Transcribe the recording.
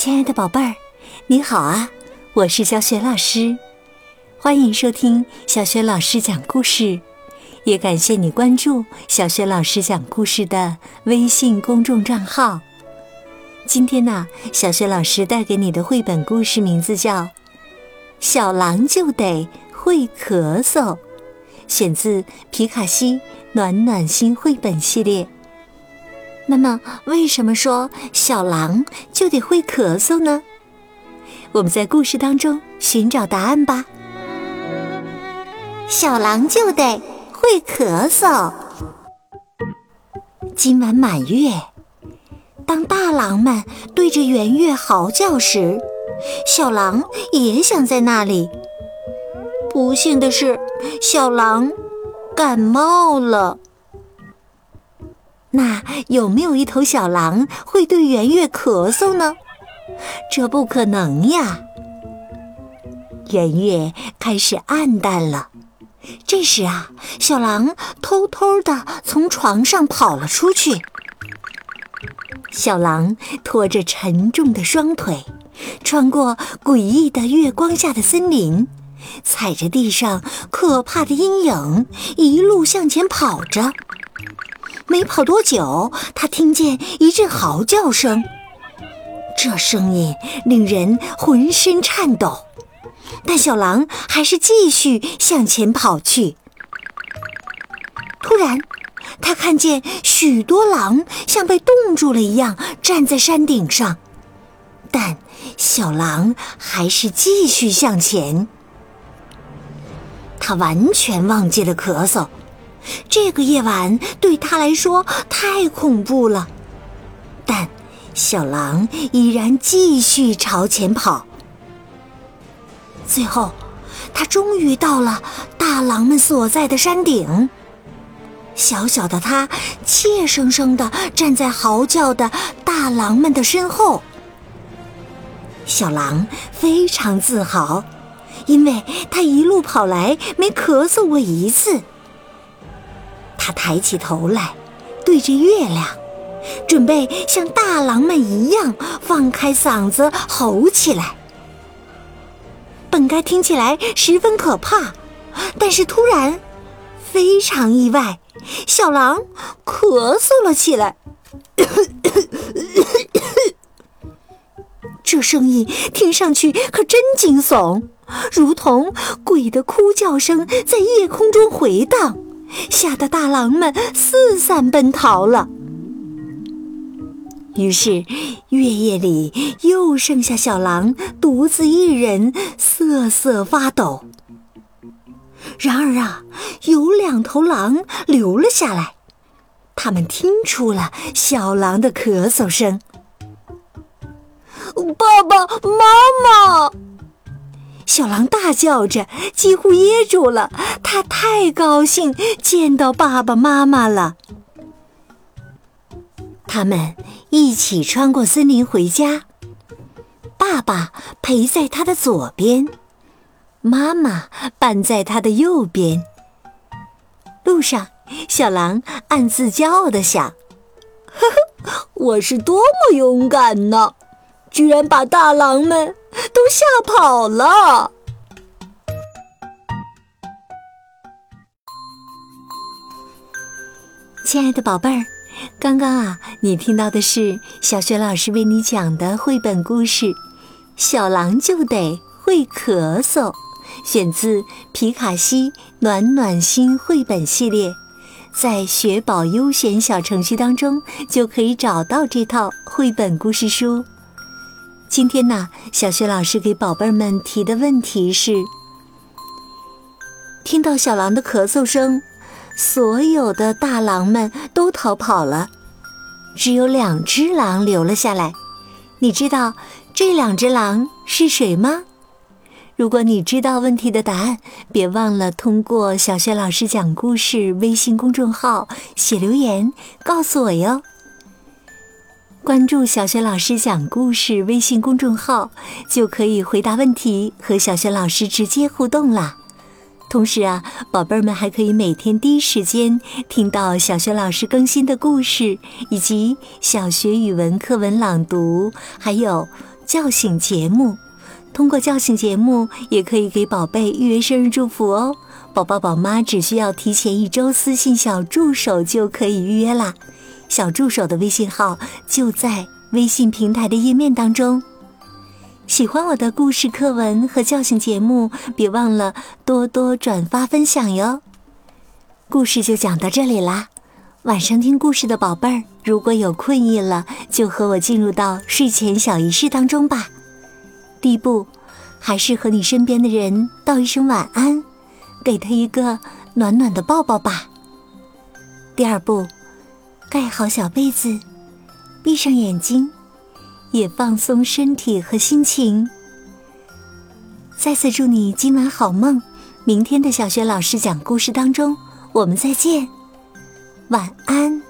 亲爱的宝贝儿，你好啊！我是小雪老师，欢迎收听小雪老师讲故事，也感谢你关注小雪老师讲故事的微信公众账号。今天呢，小雪老师带给你的绘本故事名字叫《小狼就得会咳嗽》，选自皮卡西暖暖心绘本系列。那么，为什么说小狼就得会咳嗽呢？我们在故事当中寻找答案吧。小狼就得会咳嗽。今晚满月，当大狼们对着圆月嚎叫时，小狼也想在那里。不幸的是，小狼感冒了。那有没有一头小狼会对圆月咳嗽呢？这不可能呀！圆月开始暗淡了。这时啊，小狼偷偷的从床上跑了出去。小狼拖着沉重的双腿，穿过诡异的月光下的森林，踩着地上可怕的阴影，一路向前跑着。没跑多久，他听见一阵嚎叫声，这声音令人浑身颤抖。但小狼还是继续向前跑去。突然，他看见许多狼像被冻住了一样站在山顶上，但小狼还是继续向前。他完全忘记了咳嗽。这个夜晚对他来说太恐怖了，但小狼依然继续朝前跑。最后，他终于到了大狼们所在的山顶。小小的他怯生生的站在嚎叫的大狼们的身后。小狼非常自豪，因为他一路跑来没咳嗽过一次。他抬起头来，对着月亮，准备像大狼们一样放开嗓子吼起来。本该听起来十分可怕，但是突然，非常意外，小狼咳嗽了起来。这声音听上去可真惊悚，如同鬼的哭叫声在夜空中回荡。吓得大狼们四散奔逃了。于是，月夜里又剩下小狼独自一人瑟瑟发抖。然而啊，有两头狼留了下来，他们听出了小狼的咳嗽声。爸爸妈妈！小狼大叫着，几乎噎住了。他太高兴见到爸爸妈妈了。他们一起穿过森林回家，爸爸陪在他的左边，妈妈伴在他的右边。路上，小狼暗自骄傲地想：“呵呵，我是多么勇敢呢！居然把大狼们……”都吓跑了，亲爱的宝贝儿，刚刚啊，你听到的是小雪老师为你讲的绘本故事《小狼就得会咳嗽》，选自皮卡西暖暖心绘本系列，在雪宝优选小程序当中就可以找到这套绘本故事书。今天呢，小雪老师给宝贝儿们提的问题是：听到小狼的咳嗽声，所有的大狼们都逃跑了，只有两只狼留了下来。你知道这两只狼是谁吗？如果你知道问题的答案，别忘了通过小雪老师讲故事微信公众号写留言告诉我哟。关注小学老师讲故事微信公众号，就可以回答问题和小学老师直接互动啦。同时啊，宝贝儿们还可以每天第一时间听到小学老师更新的故事，以及小学语文课文朗读，还有叫醒节目。通过叫醒节目，也可以给宝贝预约生日祝福哦。宝宝宝妈只需要提前一周私信小助手就可以预约啦。小助手的微信号就在微信平台的页面当中。喜欢我的故事课文和叫醒节目，别忘了多多转发分享哟。故事就讲到这里啦。晚上听故事的宝贝儿，如果有困意了，就和我进入到睡前小仪式当中吧。第一步，还是和你身边的人道一声晚安，给他一个暖暖的抱抱吧。第二步，盖好小被子，闭上眼睛，也放松身体和心情。再次祝你今晚好梦，明天的小学老师讲故事当中，我们再见，晚安。